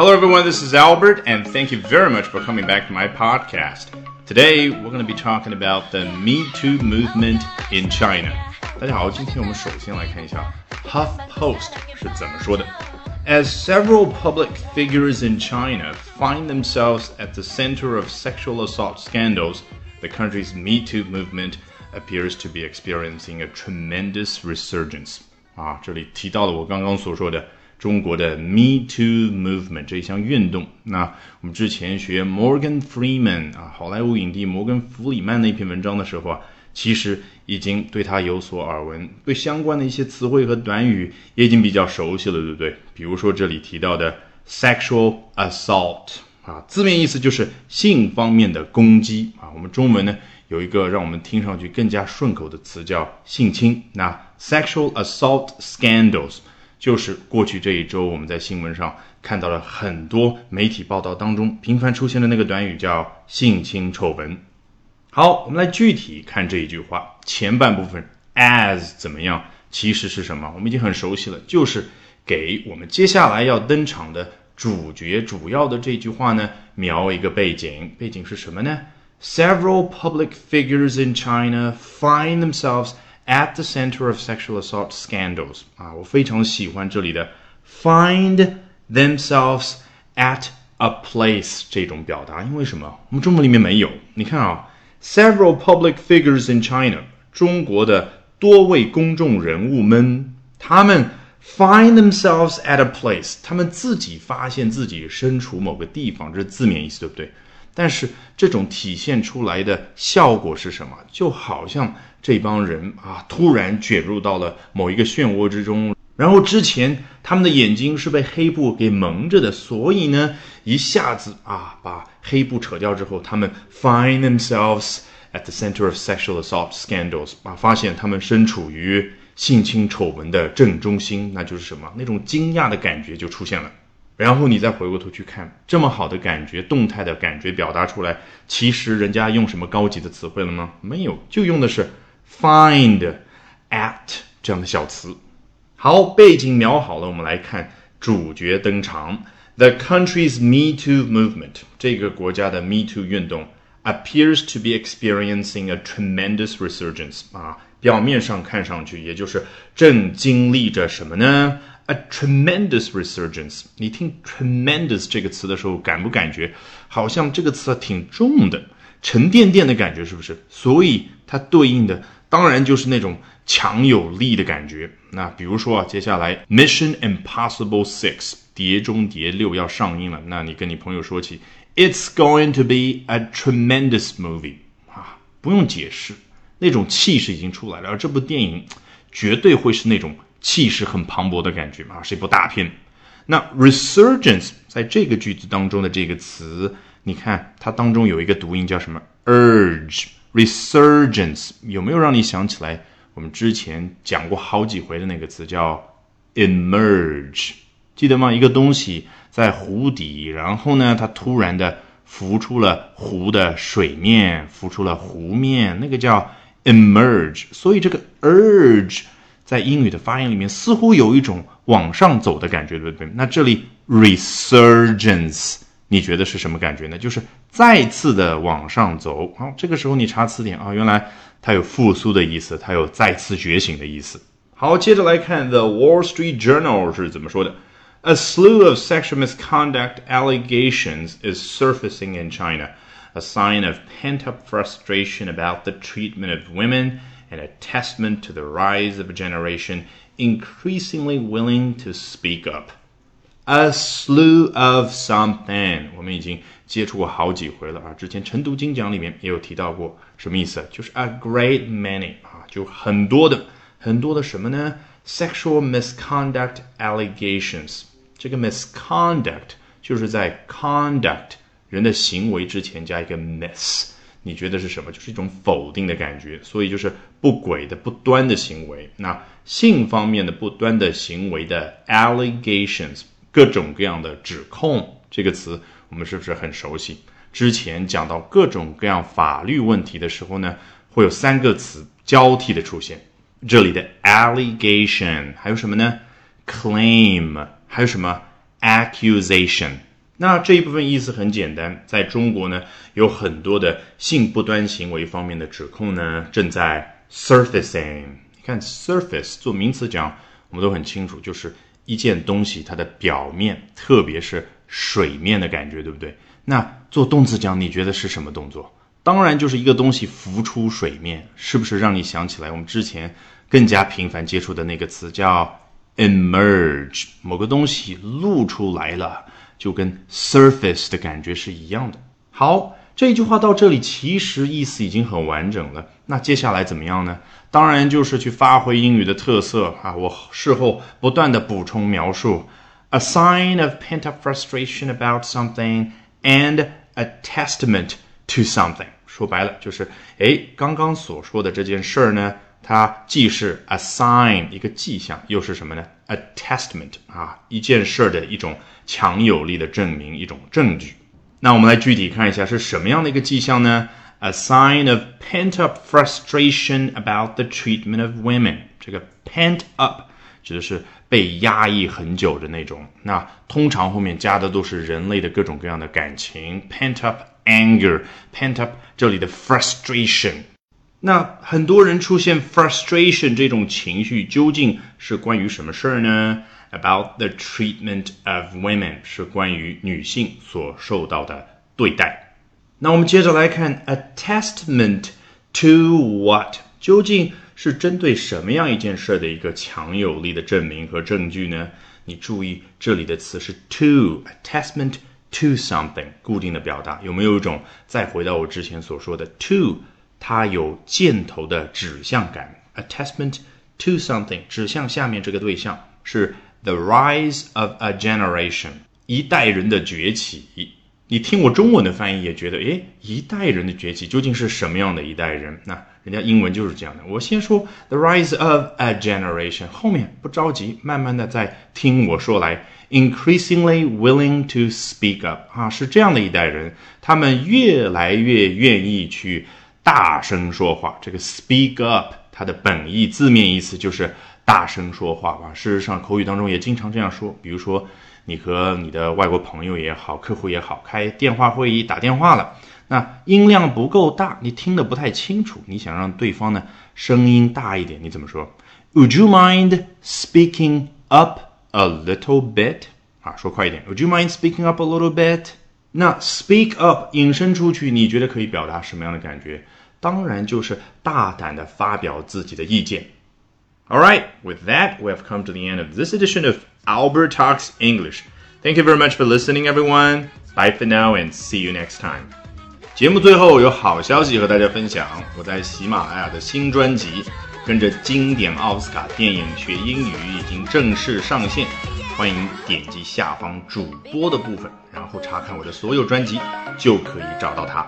Hello, everyone. This is Albert, and thank you very much for coming back to my podcast. Today, we're going to be talking about the Me Too movement in China. 大家好，今天我们首先来看一下 HuffPost 是怎么说的。As several public figures in China find themselves at the center of sexual assault scandals, the country's Me Too movement appears to be experiencing a tremendous resurgence. 啊，这里提到了我刚刚所说的 中国的 Me Too movement 这一项运动。那我们之前学 Morgan Freeman 啊，好莱坞影帝摩根·弗里曼那篇文章的时候啊，其实已经对他有所耳闻，对相关的一些词汇和短语也已经比较熟悉了，对不对？比如说这里提到的 sexual assault 啊，字面意思就是性方面的攻击啊。我们中文呢有一个让我们听上去更加顺口的词叫性侵。那 Sexual assault scandals 就是过去这一周我们在新闻上看到了很多媒体报道当中频繁出现的那个短语叫性侵丑闻。好，我们来具体看这一句话前半部分 as 怎么样，其实是什么？我们已经很熟悉了，就是给我们接下来要登场的主角主要的这句话呢描一个背景，背景是什么呢？Several public figures in China find themselves at the center of sexual assault scandals 啊，我非常喜欢这里的 find themselves at a place 这种表达，因为什么？我们中文里面没有。你看啊，several public figures in China，中国的多位公众人物们，他们 find themselves at a place，他们自己发现自己身处某个地方，这是字面意思，对不对？但是这种体现出来的效果是什么？就好像这帮人啊，突然卷入到了某一个漩涡之中，然后之前他们的眼睛是被黑布给蒙着的，所以呢，一下子啊，把黑布扯掉之后，他们 find themselves at the center of sexual assault scandals，啊，发现他们身处于性侵丑闻的正中心，那就是什么？那种惊讶的感觉就出现了。然后你再回过头去看，这么好的感觉，动态的感觉表达出来，其实人家用什么高级的词汇了吗？没有，就用的是 find at 这样的小词。好，背景描好了，我们来看主角登场。The country's Me Too movement，这个国家的 Me Too 运动 appears to be experiencing a tremendous resurgence。啊，表面上看上去，也就是正经历着什么呢？A tremendous resurgence，你听 tremendous 这个词的时候，感不感觉好像这个词挺重的，沉甸甸的感觉，是不是？所以它对应的当然就是那种强有力的感觉。那比如说啊，接下来 Mission Impossible Six，碟中谍六要上映了，那你跟你朋友说起，It's going to be a tremendous movie，啊，不用解释，那种气势已经出来了，而这部电影绝对会是那种。气势很磅礴的感觉啊，是一部大片。那 resurgence 在这个句子当中的这个词，你看它当中有一个读音叫什么？urge resurgence 有没有让你想起来我们之前讲过好几回的那个词叫 emerge？记得吗？一个东西在湖底，然后呢，它突然的浮出了湖的水面，浮出了湖面，那个叫 emerge。所以这个 urge。在英语的发音里面，似乎有一种往上走的感觉，对不对？那这里 resurgence，你觉得是什么感觉呢？就是再次的往上走。好，这个时候你查词典啊，原来它有复苏的意思，它有再次觉醒的意思。好，接着来看 The Wall Street Journal 是怎么说的：A slew of sexual misconduct allegations is surfacing in China, a sign of pent-up frustration about the treatment of women. and a testament to the rise of a generation increasingly willing to speak up. A slew of something，我们已经接触过好几回了啊。之前晨读精讲里面也有提到过，什么意思？就是 a great many 啊，就很多的很多的什么呢？Sexual misconduct allegations。这个 misconduct 就是在 conduct 人的行为之前加一个 miss。你觉得是什么？就是一种否定的感觉，所以就是不轨的、不端的行为。那性方面的不端的行为的 allegations，各种各样的指控，这个词我们是不是很熟悉？之前讲到各种各样法律问题的时候呢，会有三个词交替的出现。这里的 allegation 还有什么呢？claim 还有什么？accusation 那这一部分意思很简单，在中国呢，有很多的性不端行为方面的指控呢，正在 surfacing。你看 surface 做名词讲，我们都很清楚，就是一件东西它的表面，特别是水面的感觉，对不对？那做动词讲，你觉得是什么动作？当然就是一个东西浮出水面，是不是让你想起来我们之前更加频繁接触的那个词叫 emerge？某个东西露出来了。就跟 surface 的感觉是一样的。好，这句话到这里其实意思已经很完整了。那接下来怎么样呢？当然就是去发挥英语的特色啊！我事后不断的补充描述，a sign of pent-up frustration about something and a testament to something。说白了就是，哎，刚刚所说的这件事儿呢。它既是 a sign 一个迹象，又是什么呢？a testament 啊，一件事儿的一种强有力的证明，一种证据。那我们来具体看一下是什么样的一个迹象呢？a sign of pent up frustration about the treatment of women。这个 pent up 指的是被压抑很久的那种。那通常后面加的都是人类的各种各样的感情，pent up anger，pent up 这里的 frustration。那很多人出现 frustration 这种情绪，究竟是关于什么事儿呢？About the treatment of women 是关于女性所受到的对待。那我们接着来看 a testament to what 究竟是针对什么样一件事的一个强有力的证明和证据呢？你注意这里的词是 to，a testament to something 固定的表达，有没有一种再回到我之前所说的 to？它有箭头的指向感，a testament to something，指向下面这个对象是 the rise of a generation，一代人的崛起。你听我中文的翻译也觉得，诶，一代人的崛起究竟是什么样的一代人？那人家英文就是这样的。我先说 the rise of a generation，后面不着急，慢慢的再听我说来。Increasingly willing to speak up，啊，是这样的一代人，他们越来越愿意去。大声说话，这个 speak up，它的本意字面意思就是大声说话吧。事实上，口语当中也经常这样说。比如说，你和你的外国朋友也好，客户也好，开电话会议打电话了，那音量不够大，你听得不太清楚，你想让对方呢声音大一点，你怎么说？Would you mind speaking up a little bit？啊，说快一点。Would you mind speaking up a little bit？那 speak up 引申出去，你觉得可以表达什么样的感觉？当然就是大胆的发表自己的意见。All right, with that, we have come to the end of this edition of Albert Talks English. Thank you very much for listening, everyone. Bye for now and see you next time. 节目最后有好消息和大家分享，我在喜马拉雅的新专辑《跟着经典奥斯卡电影学英语》已经正式上线。欢迎点击下方主播的部分，然后查看我的所有专辑，就可以找到它。